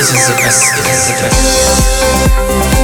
This is the best. This is the best.